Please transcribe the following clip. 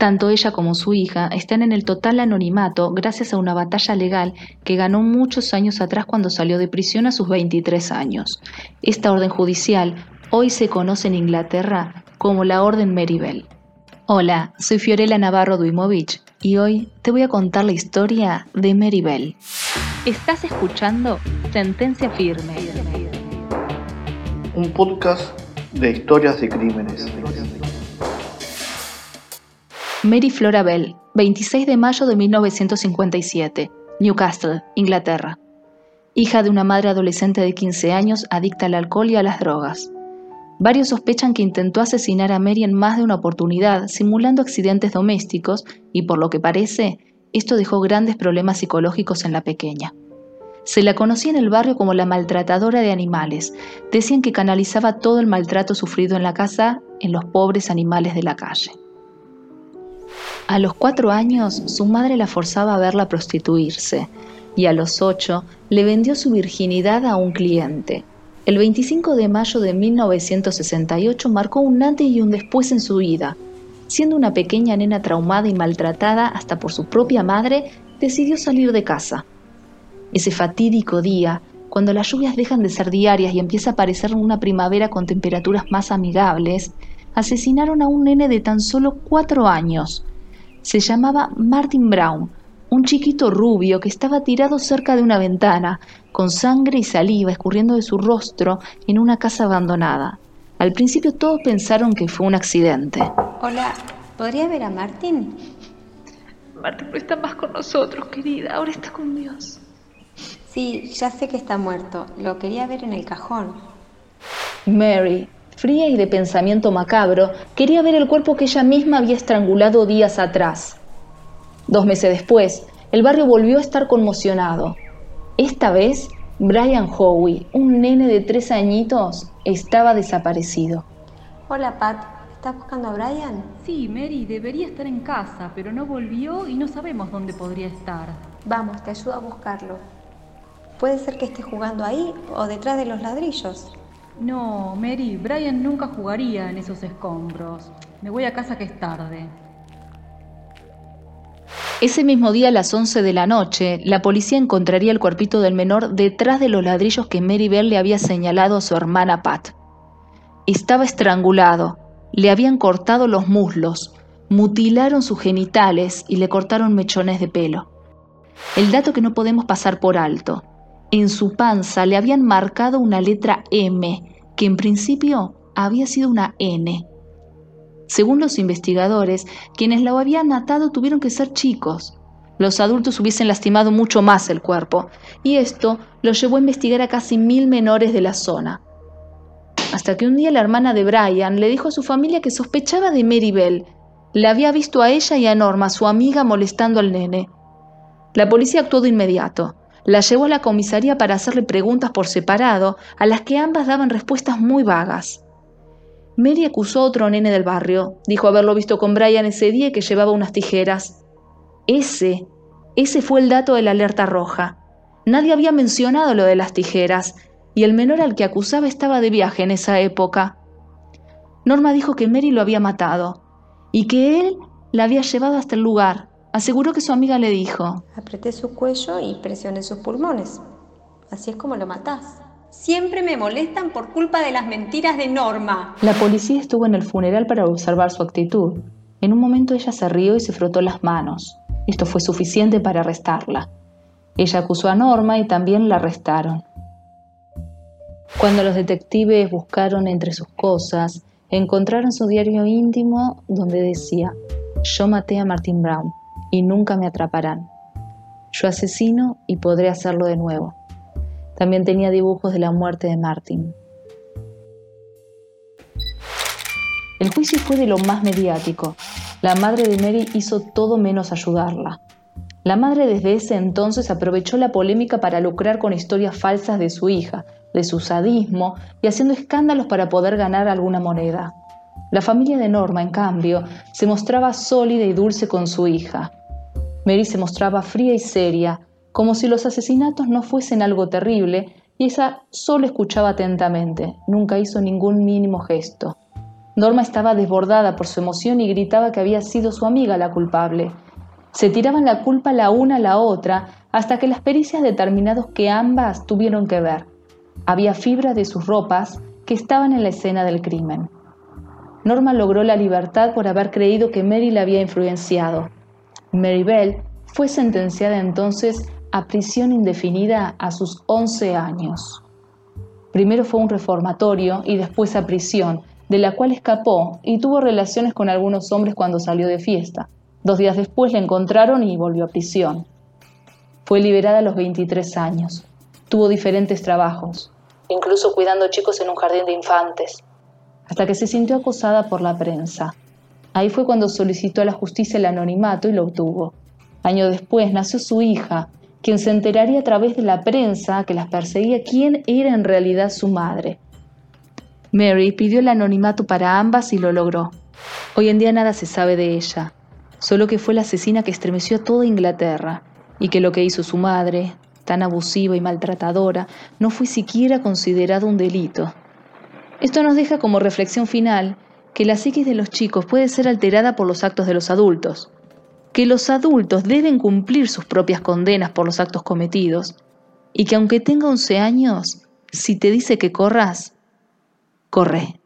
Tanto ella como su hija están en el total anonimato gracias a una batalla legal que ganó muchos años atrás cuando salió de prisión a sus 23 años. Esta orden judicial hoy se conoce en Inglaterra como la Orden Meribel. Hola, soy Fiorella Navarro Duimovich y hoy te voy a contar la historia de Meribel. Estás escuchando Sentencia Firme. Un podcast de historias de crímenes. Mary Flora Bell, 26 de mayo de 1957, Newcastle, Inglaterra. Hija de una madre adolescente de 15 años adicta al alcohol y a las drogas. Varios sospechan que intentó asesinar a Mary en más de una oportunidad, simulando accidentes domésticos, y por lo que parece, esto dejó grandes problemas psicológicos en la pequeña. Se la conocía en el barrio como la maltratadora de animales. Decían que canalizaba todo el maltrato sufrido en la casa en los pobres animales de la calle. A los cuatro años, su madre la forzaba a verla prostituirse y a los ocho le vendió su virginidad a un cliente. El 25 de mayo de 1968 marcó un antes y un después en su vida. Siendo una pequeña nena traumada y maltratada hasta por su propia madre, decidió salir de casa. Ese fatídico día, cuando las lluvias dejan de ser diarias y empieza a aparecer una primavera con temperaturas más amigables, asesinaron a un nene de tan solo cuatro años, se llamaba Martin Brown, un chiquito rubio que estaba tirado cerca de una ventana, con sangre y saliva escurriendo de su rostro en una casa abandonada. Al principio todos pensaron que fue un accidente. Hola, ¿podría ver a Martin? Martin no está más con nosotros, querida, ahora está con Dios. Sí, ya sé que está muerto. Lo quería ver en el cajón. Mary, fría y de pensamiento macabro, quería ver el cuerpo que ella misma había estrangulado días atrás. Dos meses después, el barrio volvió a estar conmocionado. Esta vez, Brian Howie, un nene de tres añitos, estaba desaparecido. Hola, Pat. ¿Estás buscando a Brian? Sí, Mary, debería estar en casa, pero no volvió y no sabemos dónde podría estar. Vamos, te ayudo a buscarlo. Puede ser que esté jugando ahí o detrás de los ladrillos. No, Mary, Brian nunca jugaría en esos escombros. Me voy a casa que es tarde. Ese mismo día a las 11 de la noche, la policía encontraría el cuerpito del menor detrás de los ladrillos que Mary Bell le había señalado a su hermana Pat. Estaba estrangulado, le habían cortado los muslos, mutilaron sus genitales y le cortaron mechones de pelo. El dato que no podemos pasar por alto. En su panza le habían marcado una letra M, que en principio había sido una N. Según los investigadores, quienes la habían matado tuvieron que ser chicos. Los adultos hubiesen lastimado mucho más el cuerpo, y esto los llevó a investigar a casi mil menores de la zona. Hasta que un día la hermana de Brian le dijo a su familia que sospechaba de Mary Bell. La había visto a ella y a Norma, su amiga, molestando al nene. La policía actuó de inmediato. La llevó a la comisaría para hacerle preguntas por separado, a las que ambas daban respuestas muy vagas. Mary acusó a otro nene del barrio. Dijo haberlo visto con Brian ese día que llevaba unas tijeras. Ese, ese fue el dato de la alerta roja. Nadie había mencionado lo de las tijeras, y el menor al que acusaba estaba de viaje en esa época. Norma dijo que Mary lo había matado, y que él la había llevado hasta el lugar, Aseguró que su amiga le dijo, Apreté su cuello y presioné sus pulmones. Así es como lo matás. Siempre me molestan por culpa de las mentiras de Norma. La policía estuvo en el funeral para observar su actitud. En un momento ella se rió y se frotó las manos. Esto fue suficiente para arrestarla. Ella acusó a Norma y también la arrestaron. Cuando los detectives buscaron entre sus cosas, encontraron su diario íntimo donde decía, yo maté a Martin Brown y nunca me atraparán. Yo asesino y podré hacerlo de nuevo. También tenía dibujos de la muerte de Martin. El juicio fue de lo más mediático. La madre de Mary hizo todo menos ayudarla. La madre desde ese entonces aprovechó la polémica para lucrar con historias falsas de su hija, de su sadismo y haciendo escándalos para poder ganar alguna moneda. La familia de Norma, en cambio, se mostraba sólida y dulce con su hija. Mary se mostraba fría y seria, como si los asesinatos no fuesen algo terrible, y esa solo escuchaba atentamente, nunca hizo ningún mínimo gesto. Norma estaba desbordada por su emoción y gritaba que había sido su amiga la culpable. Se tiraban la culpa la una a la otra hasta que las pericias determinaron que ambas tuvieron que ver. Había fibra de sus ropas que estaban en la escena del crimen. Norma logró la libertad por haber creído que Mary la había influenciado. Mary Bell fue sentenciada entonces a prisión indefinida a sus 11 años. Primero fue un reformatorio y después a prisión, de la cual escapó y tuvo relaciones con algunos hombres cuando salió de fiesta. Dos días después la encontraron y volvió a prisión. Fue liberada a los 23 años. Tuvo diferentes trabajos, incluso cuidando chicos en un jardín de infantes, hasta que se sintió acosada por la prensa. Ahí fue cuando solicitó a la justicia el anonimato y lo obtuvo. Año después nació su hija, quien se enteraría a través de la prensa que las perseguía quién era en realidad su madre. Mary pidió el anonimato para ambas y lo logró. Hoy en día nada se sabe de ella, solo que fue la asesina que estremeció a toda Inglaterra y que lo que hizo su madre, tan abusiva y maltratadora, no fue siquiera considerado un delito. Esto nos deja como reflexión final que la psiquis de los chicos puede ser alterada por los actos de los adultos que los adultos deben cumplir sus propias condenas por los actos cometidos y que aunque tenga 11 años, si te dice que corras, corre.